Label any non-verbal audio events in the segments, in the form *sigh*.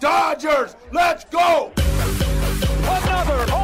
Dodgers! Let's go! Another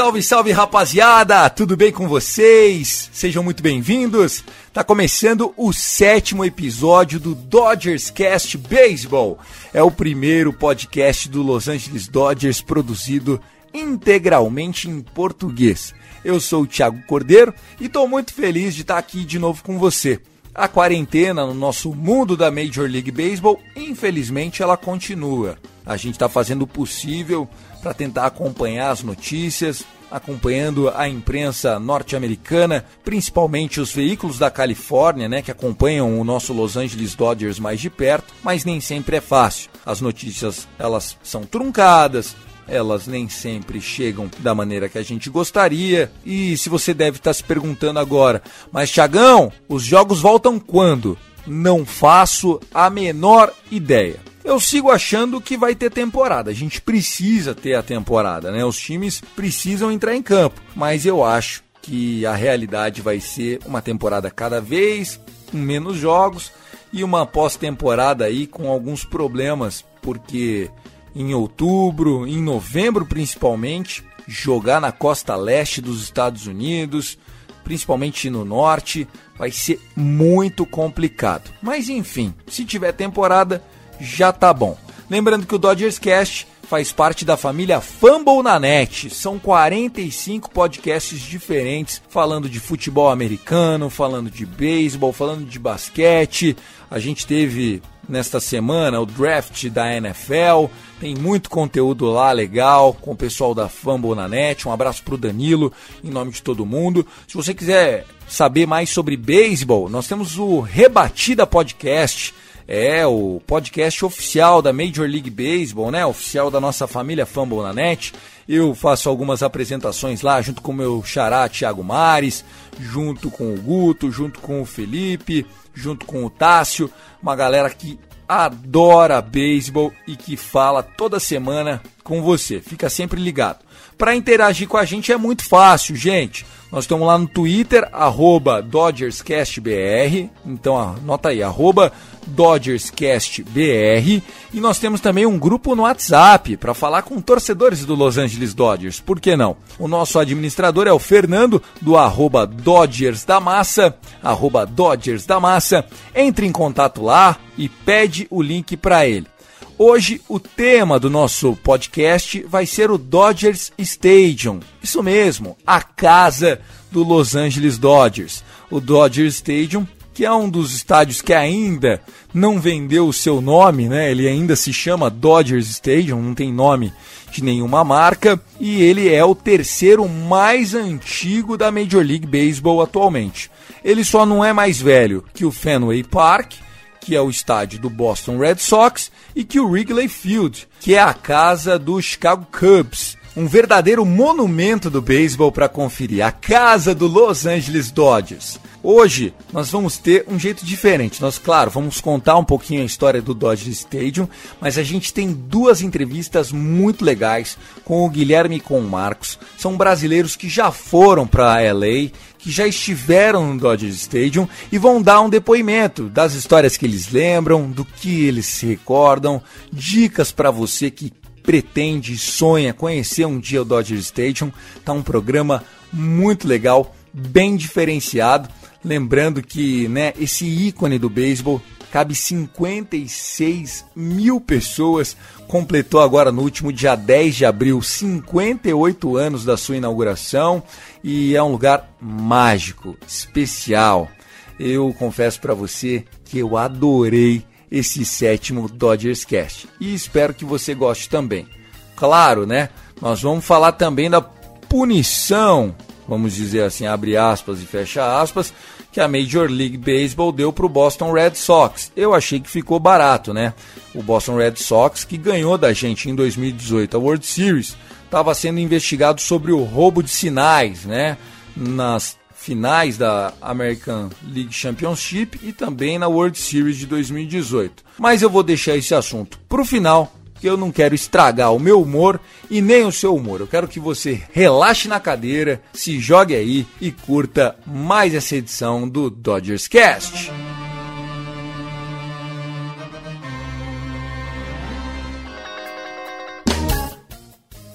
Salve, salve rapaziada! Tudo bem com vocês? Sejam muito bem-vindos. Tá começando o sétimo episódio do Dodgers Cast Baseball. É o primeiro podcast do Los Angeles Dodgers produzido integralmente em português. Eu sou o Thiago Cordeiro e estou muito feliz de estar aqui de novo com você. A quarentena no nosso mundo da Major League Baseball, infelizmente, ela continua. A gente está fazendo o possível para tentar acompanhar as notícias, acompanhando a imprensa norte-americana, principalmente os veículos da Califórnia, né, que acompanham o nosso Los Angeles Dodgers mais de perto, mas nem sempre é fácil. As notícias elas são truncadas, elas nem sempre chegam da maneira que a gente gostaria. E se você deve estar se perguntando agora, mas Tiagão, os jogos voltam quando? Não faço a menor ideia. Eu sigo achando que vai ter temporada. A gente precisa ter a temporada, né? Os times precisam entrar em campo, mas eu acho que a realidade vai ser uma temporada cada vez com menos jogos e uma pós-temporada aí com alguns problemas, porque em outubro, em novembro principalmente, jogar na costa leste dos Estados Unidos, principalmente no norte, vai ser muito complicado. Mas enfim, se tiver temporada, já tá bom. Lembrando que o Dodgers Cast faz parte da família Fumble na Net. São 45 podcasts diferentes falando de futebol americano, falando de beisebol, falando de basquete. A gente teve nesta semana o draft da NFL. Tem muito conteúdo lá legal com o pessoal da Fumble na Net. Um abraço pro Danilo em nome de todo mundo. Se você quiser saber mais sobre beisebol, nós temos o Rebatida Podcast. É o podcast oficial da Major League Baseball, né? Oficial da nossa família Fumble na Net. Eu faço algumas apresentações lá junto com o meu xará Thiago Mares, junto com o Guto, junto com o Felipe, junto com o Tássio, uma galera que adora beisebol e que fala toda semana com você. Fica sempre ligado. Para interagir com a gente é muito fácil, gente. Nós estamos lá no Twitter, arroba DodgersCastBR. Então anota aí, arroba DodgersCastBR. E nós temos também um grupo no WhatsApp para falar com torcedores do Los Angeles Dodgers. Por que não? O nosso administrador é o Fernando, do arroba Dodgers da Massa, arroba Dodgers da Massa. Entre em contato lá e pede o link para ele. Hoje o tema do nosso podcast vai ser o Dodgers Stadium. Isso mesmo, a casa do Los Angeles Dodgers. O Dodgers Stadium, que é um dos estádios que ainda não vendeu o seu nome, né? Ele ainda se chama Dodgers Stadium, não tem nome de nenhuma marca, e ele é o terceiro mais antigo da Major League Baseball atualmente. Ele só não é mais velho que o Fenway Park, que é o estádio do Boston Red Sox, e que o Wrigley Field, que é a casa do Chicago Cubs. Um verdadeiro monumento do beisebol para conferir, a casa do Los Angeles Dodgers. Hoje nós vamos ter um jeito diferente. Nós, claro, vamos contar um pouquinho a história do Dodger Stadium, mas a gente tem duas entrevistas muito legais com o Guilherme e com o Marcos. São brasileiros que já foram para LA, que já estiveram no Dodger Stadium e vão dar um depoimento das histórias que eles lembram, do que eles se recordam, dicas para você que pretende sonha conhecer um dia o Dodger Stadium. Tá um programa muito legal, bem diferenciado. Lembrando que né, esse ícone do beisebol cabe 56 mil pessoas. Completou agora no último dia 10 de abril 58 anos da sua inauguração e é um lugar mágico, especial. eu confesso para você que eu adorei esse sétimo Dodgers Cast e espero que você goste também. Claro, né? Nós vamos falar também da punição, vamos dizer assim, abre aspas e fecha aspas, que a Major League Baseball deu para o Boston Red Sox. Eu achei que ficou barato, né? O Boston Red Sox, que ganhou da gente em 2018 a World Series, estava sendo investigado sobre o roubo de sinais, né? Nas finais da American League Championship e também na World Series de 2018. Mas eu vou deixar esse assunto para o final, que eu não quero estragar o meu humor e nem o seu humor. Eu quero que você relaxe na cadeira, se jogue aí e curta mais essa edição do Dodgers Cast.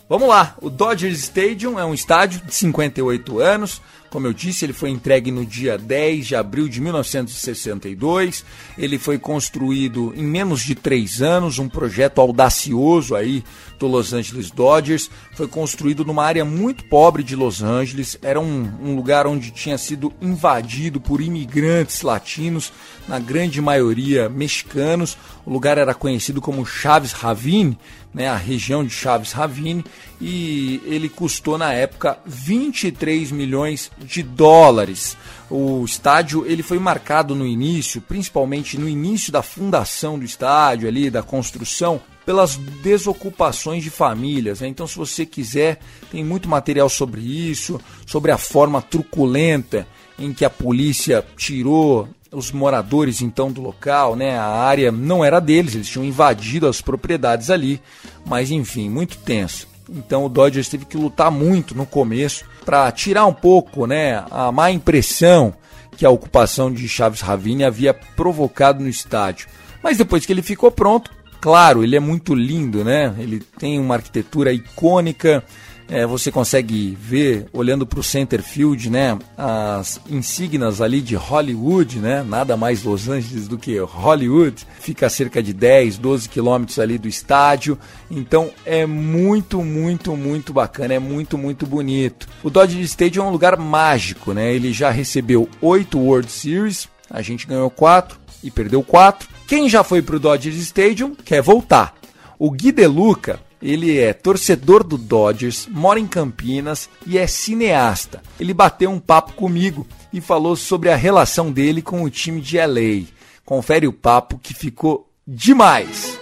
Vamos lá, o Dodgers Stadium é um estádio de 58 anos, como eu disse, ele foi entregue no dia 10 de abril de 1962. Ele foi construído em menos de três anos, um projeto audacioso aí do Los Angeles Dodgers. Foi construído numa área muito pobre de Los Angeles. Era um, um lugar onde tinha sido invadido por imigrantes latinos, na grande maioria mexicanos. O lugar era conhecido como Chaves Ravine, né, a região de Chaves Ravine, e ele custou na época 23 milhões de dólares. O estádio ele foi marcado no início, principalmente no início da fundação do estádio ali, da construção, pelas desocupações de famílias. Né? Então, se você quiser, tem muito material sobre isso, sobre a forma truculenta em que a polícia tirou os moradores então do local, né? A área não era deles, eles tinham invadido as propriedades ali, mas enfim, muito tenso. Então o Dodgers teve que lutar muito no começo para tirar um pouco, né, a má impressão que a ocupação de Chaves Ravine havia provocado no estádio. Mas depois que ele ficou pronto, claro, ele é muito lindo, né? Ele tem uma arquitetura icônica, é, você consegue ver, olhando para o center field, né, as insígnias ali de Hollywood, né, nada mais Los Angeles do que Hollywood, fica a cerca de 10, 12 quilômetros ali do estádio, então é muito, muito, muito bacana, é muito, muito bonito. O Dodger Stadium é um lugar mágico, né, ele já recebeu 8 World Series, a gente ganhou 4 e perdeu 4. Quem já foi para o Dodger Stadium quer voltar. O Gui Deluca ele é torcedor do Dodgers, mora em Campinas e é cineasta. Ele bateu um papo comigo e falou sobre a relação dele com o time de LA. Confere o papo que ficou demais.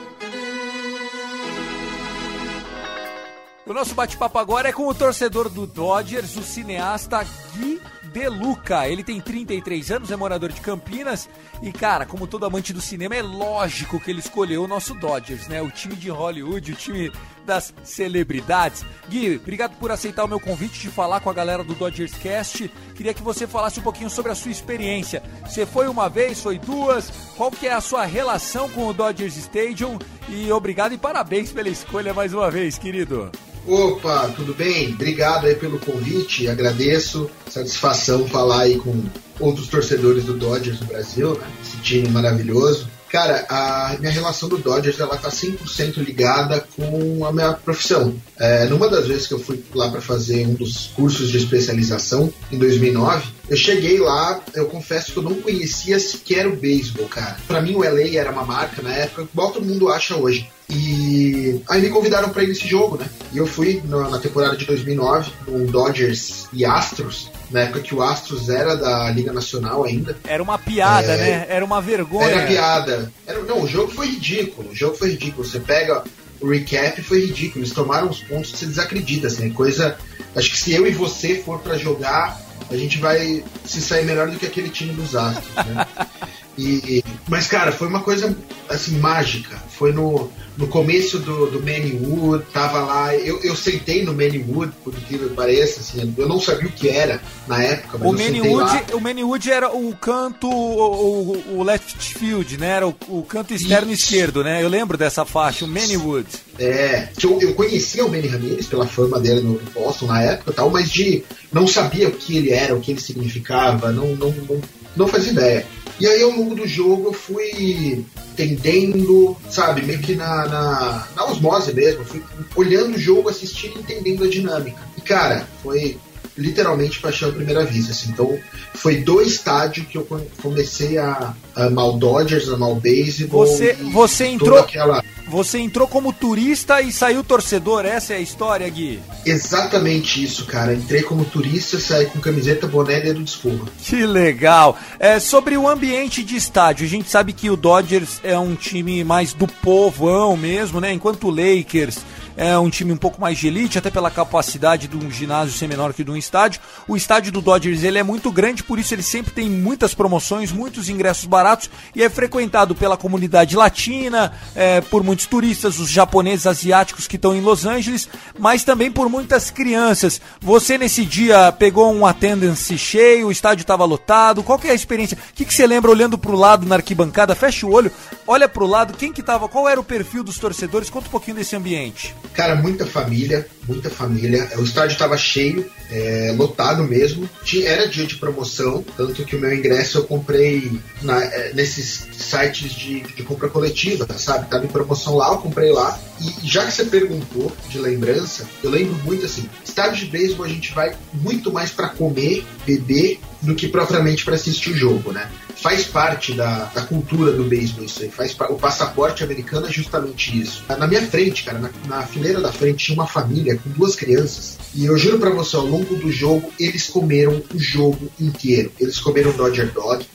O nosso bate-papo agora é com o torcedor do Dodgers, o cineasta Gui De Luca. Ele tem 33 anos, é morador de Campinas e, cara, como todo amante do cinema, é lógico que ele escolheu o nosso Dodgers, né? O time de Hollywood, o time das celebridades. Gui, obrigado por aceitar o meu convite de falar com a galera do Dodgers Cast. Queria que você falasse um pouquinho sobre a sua experiência. Você foi uma vez, foi duas? Qual que é a sua relação com o Dodgers Stadium? E obrigado e parabéns pela escolha mais uma vez, querido. Opa, tudo bem? Obrigado aí pelo convite, agradeço. Satisfação falar aí com outros torcedores do Dodgers no Brasil, né? esse time maravilhoso. Cara, a minha relação do Dodgers ela tá 100% ligada com a minha profissão. É, numa das vezes que eu fui lá para fazer um dos cursos de especialização, em 2009, eu cheguei lá, eu confesso que eu não conhecia sequer o beisebol, cara. Para mim o LA era uma marca na época, igual todo mundo acha hoje. E aí me convidaram para ir nesse jogo, né? E eu fui na, temporada de 2009, no Dodgers e Astros, na época que o Astros era da Liga Nacional ainda. Era uma piada, é... né? Era uma vergonha. Era piada. Era... Não, o jogo foi ridículo. O jogo foi ridículo. Você pega o recap, foi ridículo. Eles tomaram os pontos que você desacredita, assim. É coisa. Acho que se eu e você for para jogar, a gente vai se sair melhor do que aquele time dos Astros, né? *laughs* E, mas, cara, foi uma coisa assim mágica. Foi no, no começo do, do Wood, tava lá. Eu, eu sentei no Wood, por que pareça, assim, eu não sabia o que era na época. Mas o Wood, o Wood era o canto, o, o, left field, né? Era o, o canto externo Isso. esquerdo, né? Eu lembro dessa faixa, o Wood. É, eu, eu conhecia o Manny Ramirez pela fama dele no Boston na época tal, mas de não sabia o que ele era, o que ele significava, não, não, não, não fazia ideia. E aí, ao longo do jogo, eu fui entendendo, sabe, meio que na, na, na osmose mesmo. Fui olhando o jogo, assistindo e entendendo a dinâmica. E, cara, foi literalmente paixão à primeira vista. Assim. Então, foi do estádio que eu comecei a, amar o Dodgers, a amar o beisebol. Você, você entrou. aquela- Você entrou como turista e saiu torcedor, essa é a história, Gui. Exatamente isso, cara. Entrei como turista, saí com camiseta, boné e dedo de escova. Que legal. É, sobre o ambiente de estádio, a gente sabe que o Dodgers é um time mais do povão mesmo, né? Enquanto o Lakers é um time um pouco mais de elite, até pela capacidade de um ginásio ser menor que de um estádio. O estádio do Dodgers ele é muito grande, por isso ele sempre tem muitas promoções, muitos ingressos baratos e é frequentado pela comunidade latina, é, por muitos turistas, os japoneses, asiáticos que estão em Los Angeles, mas também por muitas crianças. Você nesse dia pegou um attendance cheio, o estádio estava lotado. Qual que é a experiência? O que, que você lembra olhando para o lado na arquibancada? Fecha o olho, olha para o lado, quem que tava? Qual era o perfil dos torcedores? Conta um pouquinho desse ambiente. Cara, muita família, muita família. O estádio estava cheio, é, lotado mesmo. Tinha- Era dia de promoção, tanto que o meu ingresso eu comprei na- é, nesses sites de, de compra coletiva, sabe? Tava em promoção lá, eu comprei lá. E já que você perguntou de lembrança, eu lembro muito assim: estádio de beisebol a gente vai muito mais para comer, beber, do que propriamente para assistir o jogo, né? faz parte da, da cultura do beisebol isso aí. Faz, o passaporte americano é justamente isso. Na minha frente, cara, na, na fileira da frente tinha uma família com duas crianças. E eu juro pra você, ao longo do jogo, eles comeram o jogo inteiro. Eles comeram Dodger Dog,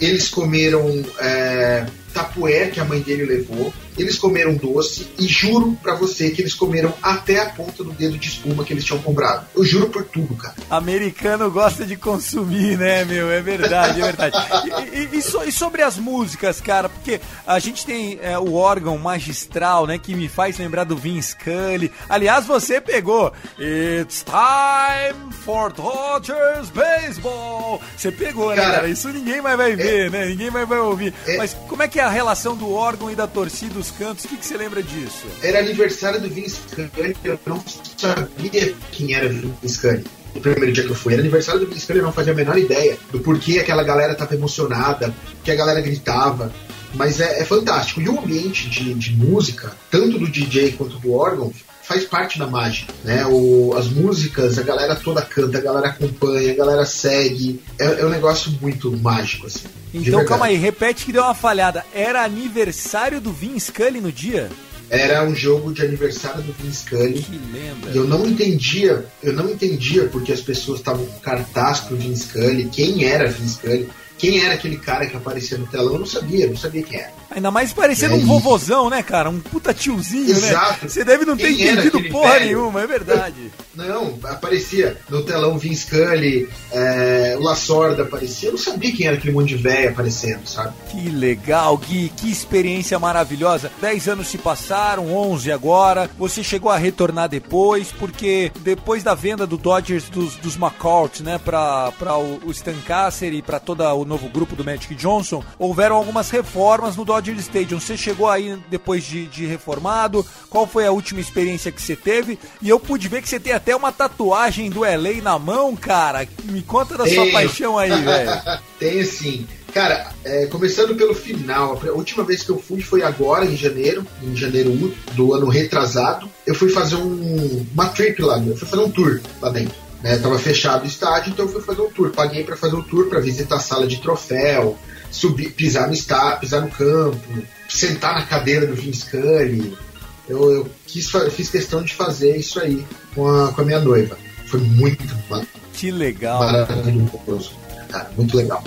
eles comeram é, que a mãe dele levou, eles comeram doce e juro pra você que eles comeram até a ponta do dedo de espuma que eles tinham comprado. Eu juro por tudo, cara. Americano gosta de consumir, né, meu? É verdade, é verdade. E, e- e so- e sobre as músicas, cara, porque a gente tem é, o órgão magistral, né, que me faz lembrar do Vince Scully. Aliás, você pegou It's time for Dodgers Baseball. Você pegou, né, Cara, cara? Isso ninguém mais vai ver, né? Ninguém mais vai ouvir. é- Mas como é que é a relação do órgão e da torcida, os cantos? O que, que você lembra disso? Era aniversário do Vince Scully, eu não sabia quem era Vince Scully. No primeiro dia que eu fui, era aniversário do Scully, eu não fazia a menor ideia do porquê aquela galera tava emocionada, que a galera gritava. Mas é, é fantástico. E o ambiente de, de música, tanto do DJ quanto do órgão, faz parte da mágica, né? O, as músicas, a galera toda canta, a galera acompanha, a galera segue. É, é um negócio muito mágico, assim. Então, calma aí, repete que deu uma falhada. Era aniversário do Vince Scully no dia? Era um jogo de aniversário do Vince Scully. Que lembra. E eu não entendia, eu não entendia porque as pessoas estavam com cartaz pro Vince Scully, quem era Vince Scully, quem era aquele cara que aparecia no telão, eu não sabia, eu não sabia quem era. Ainda mais parecendo É um isso. vovozão, né, cara? Um puta tiozinho, Exato. né? Você deve não ter Quem era entendido porra velho? nenhuma, é verdade. *laughs* Não, aparecia no telão Vince Scully, é, o Lasorda aparecia, eu não sabia quem era aquele monte de velho aparecendo, sabe? Que legal, Gui, que experiência maravilhosa. 10 anos se passaram, 11 agora. Você chegou a retornar depois, porque depois da venda do Dodgers dos, dos McCourt, né, pra, pra o, Stan Kasser e pra todo o novo grupo do Magic Johnson, houveram algumas reformas no Dodger Stadium. Você chegou aí depois de, de reformado? Qual foi a última experiência que você teve? E eu pude ver que você tem até uma tatuagem do LA na mão, cara. Me conta da sua Tenho. paixão aí, *laughs* velho. Tem sim. Cara, é, começando pelo final, a última vez que eu fui foi agora, em janeiro, em janeiro do ano retrasado. Eu fui fazer um, uma trip lá, eu fui fazer um tour lá dentro. Né? Tava fechado o estádio, então eu fui fazer um tour. Paguei pra fazer um tour, pra visitar a sala de troféu, subir, pisar no estádio, pisar no campo, sentar na cadeira do Vince Scully. Eu, eu quis, fiz questão de fazer isso aí com a, com a minha noiva. Foi muito ma- Que legal. maravilhoso, cara, muito legal.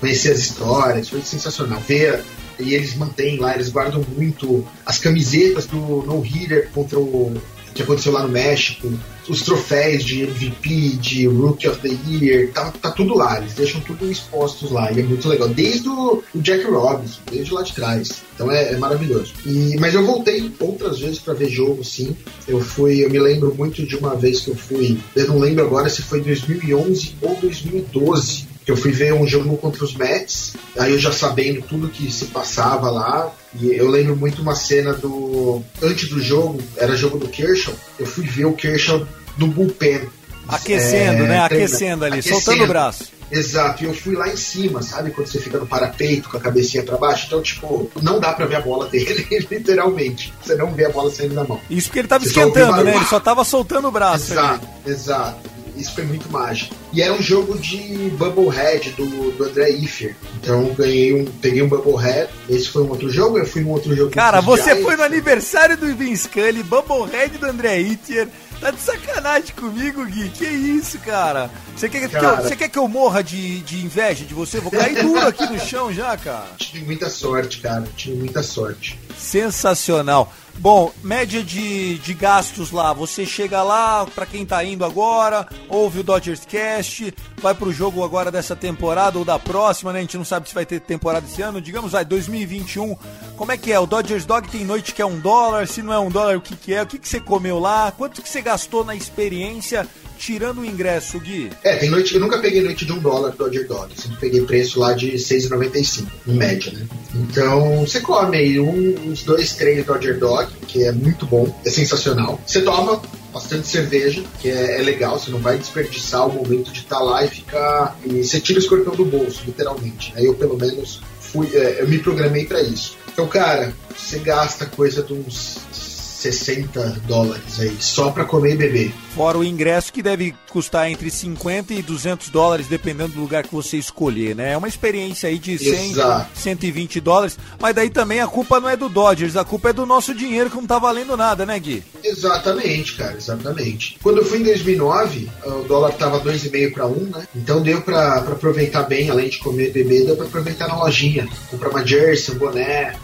Conhecer as histórias, foi sensacional. Ver e eles mantêm lá, eles guardam muito as camisetas do No Hitter contra o que aconteceu lá no México, os troféus de MVP, de Rookie of the Year, tá, tá tudo lá, eles deixam tudo expostos lá, e é muito legal, desde o, Jack Robinson, desde lá de trás. Então é, é maravilhoso. E, mas eu voltei outras vezes para ver jogo, sim. Eu fui, eu me lembro muito de uma vez que eu fui, eu não lembro agora se foi 2011 ou 2012 que eu fui ver um jogo contra os Mets, aí eu já sabendo tudo que se passava lá, e eu lembro muito uma cena do. Antes do jogo, era jogo do Kershaw, eu fui ver o Kershaw no bullpen. Aquecendo, É, né? Aquecendo ali, aquecendo. soltando o braço. Exato, e eu fui lá em cima, sabe? Quando você fica no parapeito com a cabecinha pra baixo, então, tipo, não dá pra ver a bola dele, *laughs* literalmente. Você não vê a bola saindo da mão. Isso porque ele tava Você esquentando, né? Ele só tava soltando o braço ali. Exato, exato. Isso foi muito mágico. E era um jogo de Bubblehead do, do André Iffer. Então ganhei um, peguei um Bubblehead. Esse foi um outro jogo, eu fui um outro jogo. Cara, você foi no aniversário do Vin Scully, Bubblehead do André Iffer. Tá de sacanagem comigo, Gui. Que isso, cara? Você quer, cara... Que eu, você quer que eu morra de, de inveja de você? Vou cair duro aqui no chão já, cara. *laughs* Tive muita sorte, cara. Tive muita sorte. Sensacional. Bom, média de, de gastos lá. Você chega lá, para quem tá indo agora, ouve o Dodgers Cast, vai pro jogo agora dessa temporada ou da próxima, né? A gente não sabe se vai ter temporada esse ano. Digamos, vai, 2021. Como é que é? O Dodgers Dog tem noite que é um dólar, se não é um dólar, o que, que é? O que, que você comeu lá? Quanto que você gastou na experiência? Tirando o ingresso, Gui? É, tem noite. Eu nunca peguei noite de um dólar do Dodger Dog. Sempre peguei preço lá de 6,95, em média, né? Então, você come aí um, uns dois, três Dodger Dog, que é muito bom, é sensacional. Você toma bastante cerveja, que é, é, legal, você não vai desperdiçar o momento de estar tá lá e ficar. E você tira o escorpião do bolso, literalmente. Aí eu, pelo menos, fui, é, eu me programei para isso. Então, cara, você gasta coisa de uns 60 dólares aí, só para comer e beber. Fora o ingresso que deve custar entre 50 e 200 dólares, dependendo do lugar que você escolher, né? É uma experiência aí de 100, Exato. 120 dólares, mas daí também a culpa não é do Dodgers, a culpa é do nosso dinheiro que não tá valendo nada, né, Gui? Exatamente, cara, exatamente. Quando eu fui em 2009, o dólar tava 2,5 para 1, né? Então deu para aproveitar bem, além de comer e beber, deu para aproveitar na lojinha, comprar uma jersey, um boné,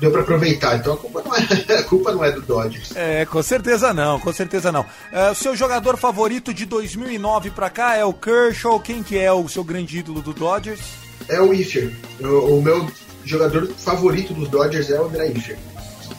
deu para aproveitar. Então a culpa, não é, *laughs* a culpa não é do Dodgers. É, com certeza não, com certeza não. É, o seu jogador favorito de 2009 para cá é o Kershaw. Quem que é o seu grande ídolo do Dodgers? É o Iffer. O, o meu jogador favorito dos Dodgers é o André Iffer.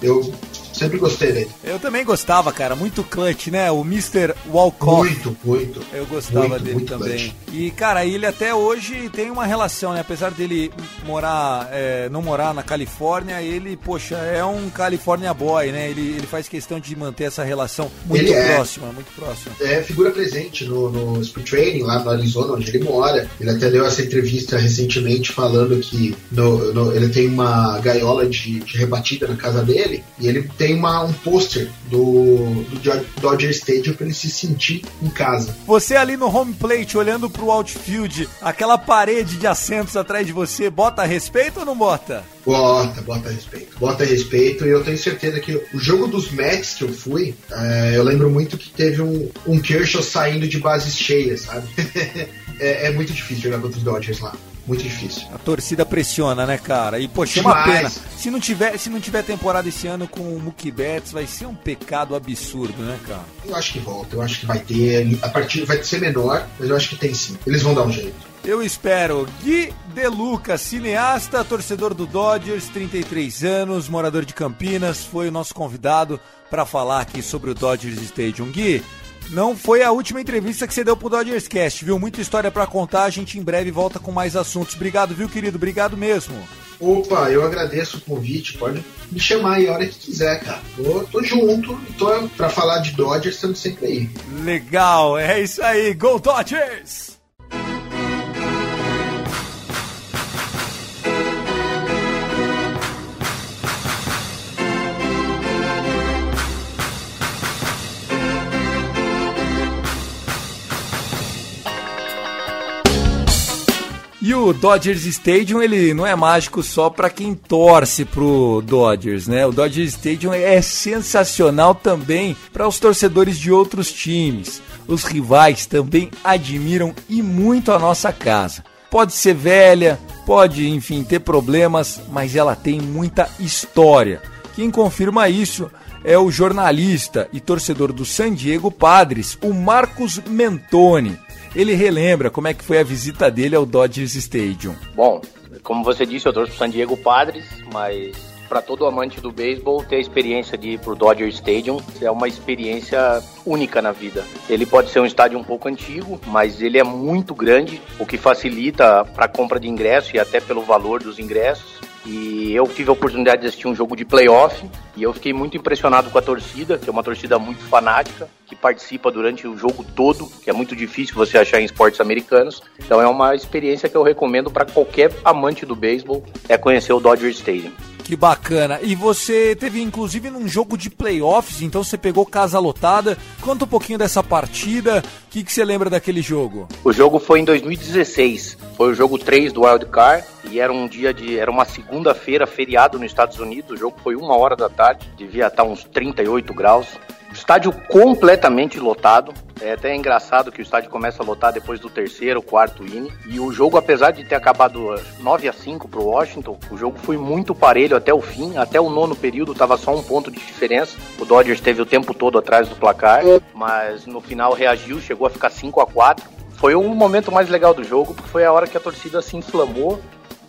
Eu Sempre gostei dele. Eu também gostava, cara. Muito clutch, né? O Mr. Walcott. Muito, muito. Eu gostava muito, dele muito também. Clutch. E, cara, ele até hoje tem uma relação, né? Apesar dele morar, é, não morar na Califórnia, ele, poxa, é um California boy, né? Ele, ele faz questão de manter essa relação muito ele próxima, é, muito próxima. É figura presente no, no Speed Training, lá no Arizona, onde ele mora. Ele até deu essa entrevista recentemente falando que no, no, ele tem uma gaiola de, de rebatida na casa dele e ele tem tem uma, um pôster do, do Dodger Stadium para ele se sentir em casa. Você ali no home plate, olhando pro outfield, aquela parede de assentos atrás de você, bota respeito ou não bota? Bota, bota respeito. Bota respeito e eu tenho certeza que o jogo dos Mets que eu fui, é, eu lembro muito que teve um, um Kershaw saindo de bases cheias, sabe? *laughs* é, é muito difícil jogar contra os Dodgers lá muito difícil. A torcida pressiona, né, cara? E, poxa, é uma pena. Se não, tiver, se não tiver temporada esse ano com o Mookie Betts, vai ser um pecado absurdo, né, cara? Eu acho que volta, eu acho que vai ter. A partir vai ser menor, mas eu acho que tem sim. Eles vão dar um jeito. Eu espero. Gui De Luca, cineasta, torcedor do Dodgers, 33 anos, morador de Campinas, foi o nosso convidado para falar aqui sobre o Dodgers Stadium. Gui, não foi a última entrevista que você deu pro Dodgers Cast, viu? Muita história para contar, a gente em breve volta com mais assuntos. Obrigado, viu, querido? Obrigado mesmo. Opa, eu agradeço o convite, pode me chamar aí a hora que quiser, cara. Tô, tô junto, tô pra falar de Dodgers, estamos sempre aí. Legal, é isso aí, Go Dodgers! E o Dodgers Stadium, ele não é mágico só para quem torce pro Dodgers, né? O Dodgers Stadium é sensacional também para os torcedores de outros times. Os rivais também admiram e muito a nossa casa. Pode ser velha, pode, enfim, ter problemas, mas ela tem muita história. Quem confirma isso é o jornalista e torcedor do San Diego Padres, o Marcos Mentoni ele relembra como é que foi a visita dele ao Dodgers Stadium. Bom, como você disse, eu torço pro San Diego Padres, mas para todo amante do beisebol ter a experiência de ir pro Dodger Stadium é uma experiência única na vida. Ele pode ser um estádio um pouco antigo, mas ele é muito grande, o que facilita para a compra de ingresso e até pelo valor dos ingressos. E eu tive a oportunidade de assistir um jogo de playoff e eu fiquei muito impressionado com a torcida, que é uma torcida muito fanática, que participa durante o jogo todo, que é muito difícil você achar em esportes americanos. Então é uma experiência que eu recomendo para qualquer amante do beisebol, é conhecer o Dodger Stadium. Que bacana. E você teve inclusive num jogo de playoffs, então você pegou casa lotada. Conta um pouquinho dessa partida. O que, que você lembra daquele jogo? O jogo foi em 2016. Foi o jogo 3 do Wild Card e era um dia de. Era uma segunda-feira, feriado nos Estados Unidos. O jogo foi uma hora da tarde, devia estar uns 38 graus. Estádio completamente lotado. É até engraçado que o estádio começa a lotar depois do terceiro, quarto inning. E o jogo, apesar de ter acabado 9 a 5 para o Washington, o jogo foi muito parelho até o fim. Até o nono período estava só um ponto de diferença. O Dodgers teve o tempo todo atrás do placar, mas no final reagiu, chegou a ficar 5 a 4 Foi o momento mais legal do jogo, porque foi a hora que a torcida se inflamou,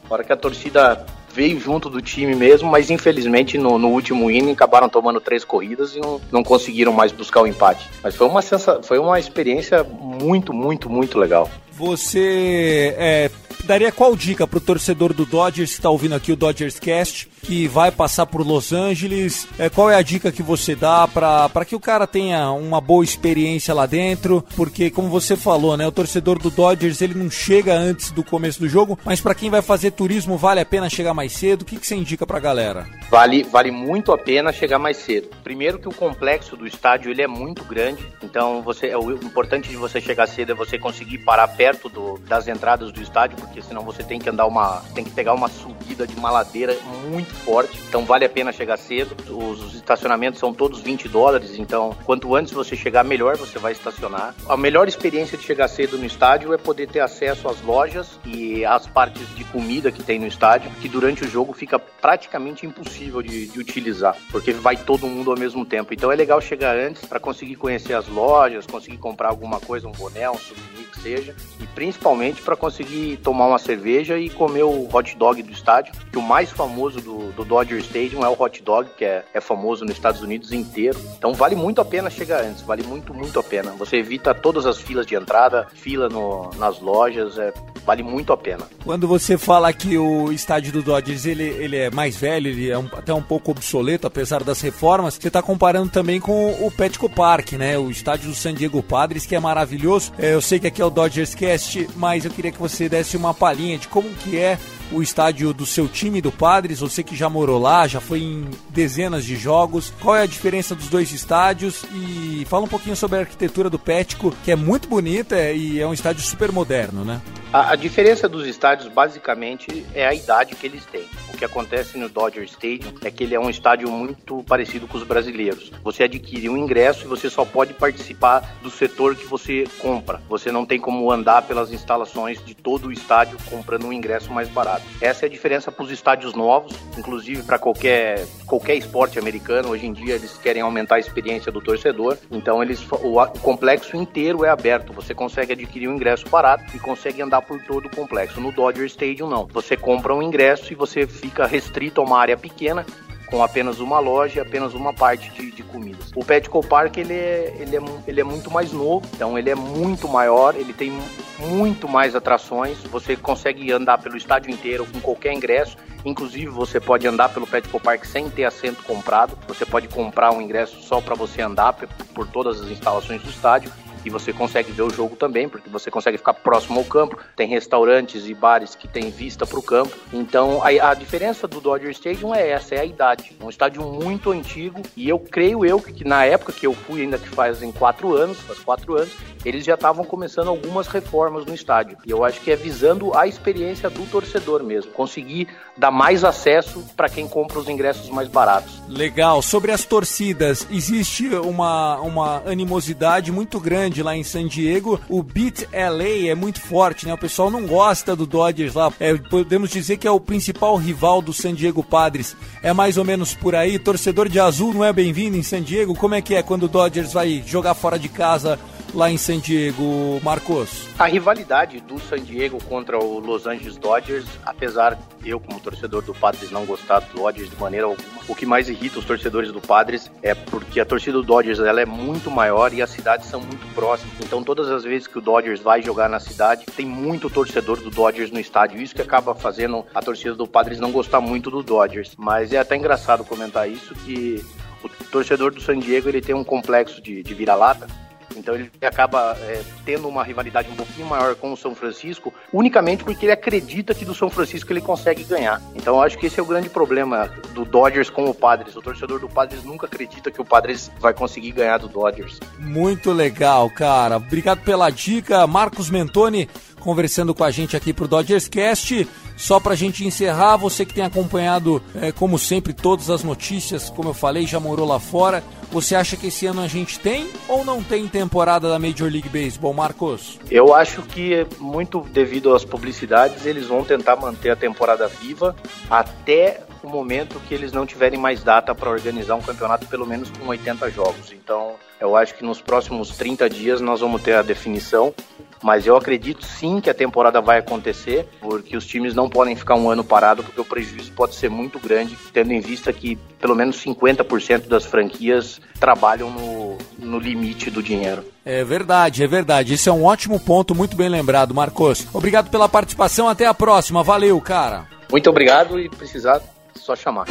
a hora que a torcida veio junto do time mesmo, mas infelizmente no, no último inning acabaram tomando três corridas e não, não conseguiram mais buscar o empate. Mas foi uma, sensa, foi uma experiência muito, muito, muito legal. Você é, daria qual dica pro torcedor do Dodgers que está ouvindo aqui o Dodgers Cast, que vai passar por Los Angeles? É, qual é a dica que você dá para que o cara tenha uma boa experiência lá dentro? Porque, como você falou, né, o torcedor do Dodgers ele não chega antes do começo do jogo, mas para quem vai fazer turismo, vale a pena chegar mais cedo? O que, que você indica pra galera? Vale, vale muito a pena chegar mais cedo. Primeiro que o complexo do estádio ele é muito grande, então você é o importante de você chegar cedo é você conseguir parar perto do, das entradas do estádio, porque senão você tem que andar uma, tem que pegar uma subida de uma ladeira muito forte. Então vale a pena chegar cedo. Os, os estacionamentos são todos 20 dólares, então quanto antes você chegar, melhor você vai estacionar. A melhor experiência de chegar cedo no estádio é poder ter acesso às lojas e às partes de comida que tem no estádio, que durante o jogo fica praticamente impossível de, de utilizar, porque vai todo mundo ao mesmo tempo. Então é legal chegar antes para conseguir conhecer as lojas, conseguir comprar alguma coisa, um boné, um souvenir que seja, e principalmente para conseguir tomar uma cerveja e comer o hot dog do estádio, que o mais famoso do, do Dodger Stadium é o hot dog, que é, é famoso nos Estados Unidos inteiro. Então vale muito a pena chegar antes, vale muito, muito a pena. Você evita todas as filas de entrada, fila no, nas lojas, é, vale muito a pena. Quando você fala que o estádio do Dodgers ele, ele é mais velho, ele é um, até um pouco obsoleto, apesar das reformas, você está comparando também com o Petco Park, né? O estádio do San Diego Padres, que é maravilhoso. É, eu sei que aqui é o Dodgers Cast, mas eu queria que você desse uma palhinha de como que é o estádio do seu time do Padres, você que já morou lá, já foi em dezenas de jogos. Qual é a diferença dos dois estádios? E fala um pouquinho sobre a arquitetura do Pético, que é muito bonita e é um estádio super moderno, né? A, a, diferença dos estádios, basicamente, é a idade que eles têm. O que acontece no Dodger Stadium é que ele é um estádio muito parecido com os brasileiros. Você adquire um ingresso e você só pode participar do setor que você compra. Você não tem como andar pelas instalações de todo o estádio comprando um ingresso mais barato. Essa é a diferença para os estádios novos, inclusive para qualquer, qualquer esporte americano. Hoje em dia eles querem aumentar a experiência do torcedor. Então eles, o, o complexo inteiro é aberto. Você consegue adquirir um ingresso barato e consegue andar por todo o complexo. No Dodger Stadium, não. Você compra um ingresso e você fica restrito a uma área pequena com apenas uma loja e apenas uma parte de, de comidas. O Petco Park ele é, ele, é, ele é muito mais novo, então ele é muito maior, ele tem muito mais atrações, você consegue andar pelo estádio inteiro com qualquer ingresso, inclusive você pode andar pelo Petco Park sem ter assento comprado, você pode comprar um ingresso só para você andar por todas as instalações do estádio e você consegue ver o jogo também, porque você consegue ficar próximo ao campo. Tem restaurantes e bares que têm vista para o campo. Então a, a, diferença do Dodger Stadium é essa, é a idade. É um estádio muito antigo e eu creio eu que na época que eu fui, ainda que fazem quatro anos, faz quatro anos, eles já estavam começando algumas reformas no estádio. E eu acho que é visando a experiência do torcedor mesmo, conseguir dar mais acesso para quem compra os ingressos mais baratos. Legal. Sobre as torcidas, existe uma, uma animosidade muito grande lá em San Diego. O Beat LA é muito forte, né? O pessoal não gosta do Dodgers lá. É, podemos dizer que é o principal rival do San Diego Padres. É mais ou menos por aí. Torcedor de azul não é bem-vindo em San Diego. Como é que é quando o Dodgers vai jogar fora de casa lá em San Diego, Marcos? A rivalidade do San Diego contra o Los Angeles Dodgers, apesar eu como torcedor do Padres não gostar do Dodgers de maneira alguma, o que mais irrita os torcedores do Padres é porque a torcida do Dodgers ela é muito maior e as cidades são muito próximas. Então todas as vezes que o Dodgers vai jogar na cidade, tem muito torcedor do Dodgers no estádio. Isso que acaba fazendo a torcida do Padres não gostar muito do Dodgers. Mas é até engraçado comentar isso que o torcedor do San Diego ele tem um complexo de, de vira-lata Então ele acaba é, tendo uma rivalidade um pouquinho maior com o São Francisco, unicamente porque ele acredita que do São Francisco ele consegue ganhar. Então eu acho que esse é o grande problema do Dodgers com o Padres. O torcedor do Padres nunca acredita que o Padres vai conseguir ganhar do Dodgers. Muito legal, cara. Obrigado pela dica, Marcos Mentoni conversando com a gente aqui pro Dodgers Cast. Só para a gente encerrar, você que tem acompanhado, é, como sempre, todas as notícias, como eu falei, já morou lá fora. Você acha que esse ano a gente tem ou não tem temporada da Major League Baseball, Marcos? Eu acho que, muito devido às publicidades, eles vão tentar manter a temporada viva até o momento que eles não tiverem mais data para organizar um campeonato, pelo menos com 80 jogos. Então, eu acho que nos próximos 30 dias nós vamos ter a definição mas eu acredito sim que a temporada vai acontecer, porque os times não podem ficar um ano parado, porque o prejuízo pode ser muito grande, tendo em vista que pelo menos 50% das franquias trabalham no, no limite do dinheiro. É verdade, é verdade. Esse é um ótimo ponto, muito bem lembrado, Marcos. Obrigado pela participação, até a próxima. Valeu, cara. Muito obrigado e precisar, só chamar.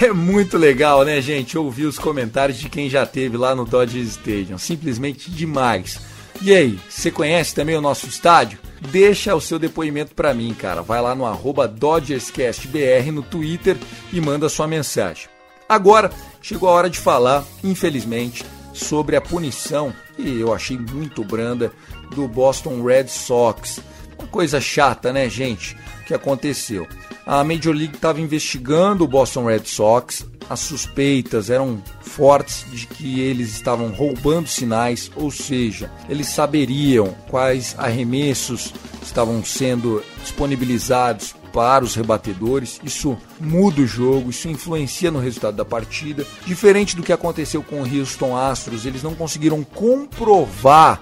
É muito legal, né, gente, ouvir os comentários de quem já teve lá no Dodger Stadium. Simplesmente demais. E aí, você conhece também o nosso estádio? Deixa o seu depoimento para mim, cara. Vai lá no arroba DodgersCastBR no Twitter e manda sua mensagem. Agora, chegou a hora de falar, infelizmente, sobre a punição, que eu achei muito branda, do Boston Red Sox. Uma coisa chata, né, gente, que aconteceu a Major League estava investigando o Boston Red Sox. As suspeitas eram fortes de que eles estavam roubando sinais, ou seja, eles saberiam quais arremessos estavam sendo disponibilizados para os rebatedores. Isso muda o jogo, isso influencia no resultado da partida. Diferente do que aconteceu com o Houston Astros, eles não conseguiram comprovar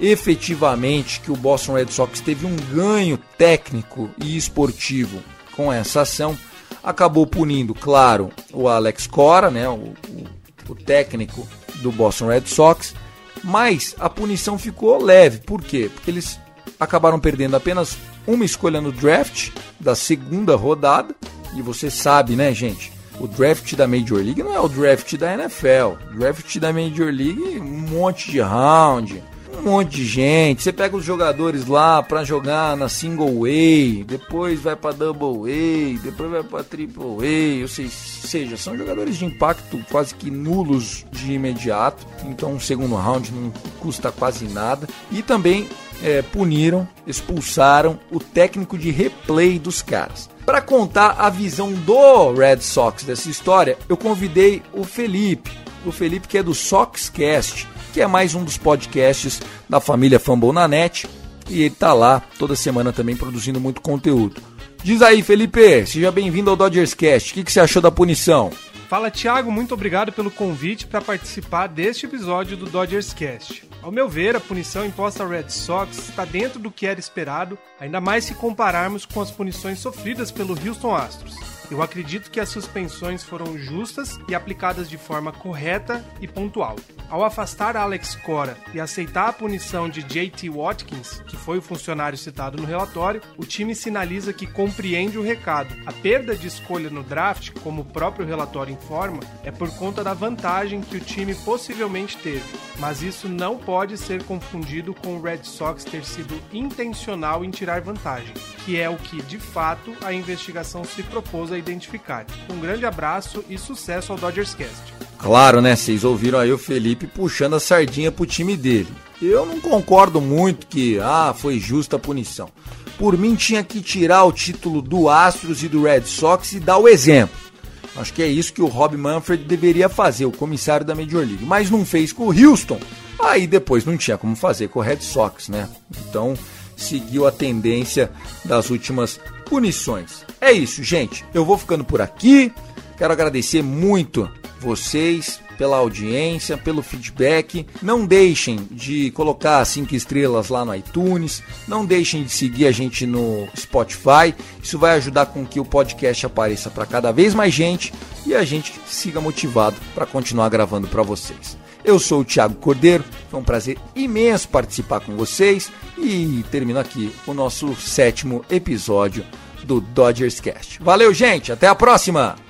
efetivamente que o Boston Red Sox teve um ganho técnico e esportivo com essa ação, acabou punindo, claro, o Alex Cora, né, o, o, o técnico do Boston Red Sox, mas a punição ficou leve. Por quê? Porque eles acabaram perdendo apenas uma escolha no draft da segunda rodada. E você sabe, né, gente? O draft da Major League não é o draft da NFL. O draft da Major League, um monte de round, um monte de gente. Você pega os jogadores lá para jogar na single way, depois vai para double way, depois vai para triple way, ou seja, são jogadores de impacto quase que nulos de imediato. Então, um segundo round não custa quase nada. E também é, puniram, expulsaram o técnico de replay dos caras. Para contar a visão do Red Sox dessa história, eu convidei o Felipe, o Felipe que é do Soxcast que é mais um dos podcasts da família Fumble na Net. E ele tá lá toda semana também produzindo muito conteúdo. Diz aí, Felipe, seja bem-vindo ao Dodgers Cast. O que, que você achou da punição? Fala, Thiago, muito obrigado pelo convite para participar deste episódio do Dodgers Cast. Ao meu ver, a punição imposta ao Red Sox está dentro do que era esperado, ainda mais se compararmos com as punições sofridas pelo Houston Astros. Eu acredito que as suspensões foram justas e aplicadas de forma correta e pontual. Ao afastar Alex Cora e aceitar a punição de JT Watkins, que foi o funcionário citado no relatório, o time sinaliza que compreende o recado. A perda de escolha no draft, como o próprio relatório informa, é por conta da vantagem que o time possivelmente teve, mas isso não pode ser confundido com o Red Sox ter sido intencional em tirar vantagem, que é o que, de fato, a investigação se propôs a identificar. Um grande abraço e sucesso ao Dodgers Cast. Claro, né? Vocês ouviram aí o Felipe puxando a sardinha pro time dele. Eu não concordo muito que, ah, foi justa a punição. Por mim, tinha que tirar o título do Astros e do Red Sox e dar o exemplo. Acho que é isso que o Rob Manfred deveria fazer, o comissário da Major League. Mas não fez com o Houston. Aí depois não tinha como fazer com o Red Sox, né? Então seguiu a tendência das últimas punições. É isso, gente. Eu vou ficando por aqui. Quero agradecer muito vocês pela audiência, pelo feedback. Não deixem de colocar cinco estrelas lá no iTunes. Não deixem de seguir a gente no Spotify. Isso vai ajudar com que o podcast apareça para cada vez mais gente e a gente siga motivado para continuar gravando para vocês. Eu sou o Thiago Cordeiro, foi um prazer imenso participar com vocês e termino aqui o nosso sétimo episódio do Dodgers Cast. Valeu, gente, até a próxima!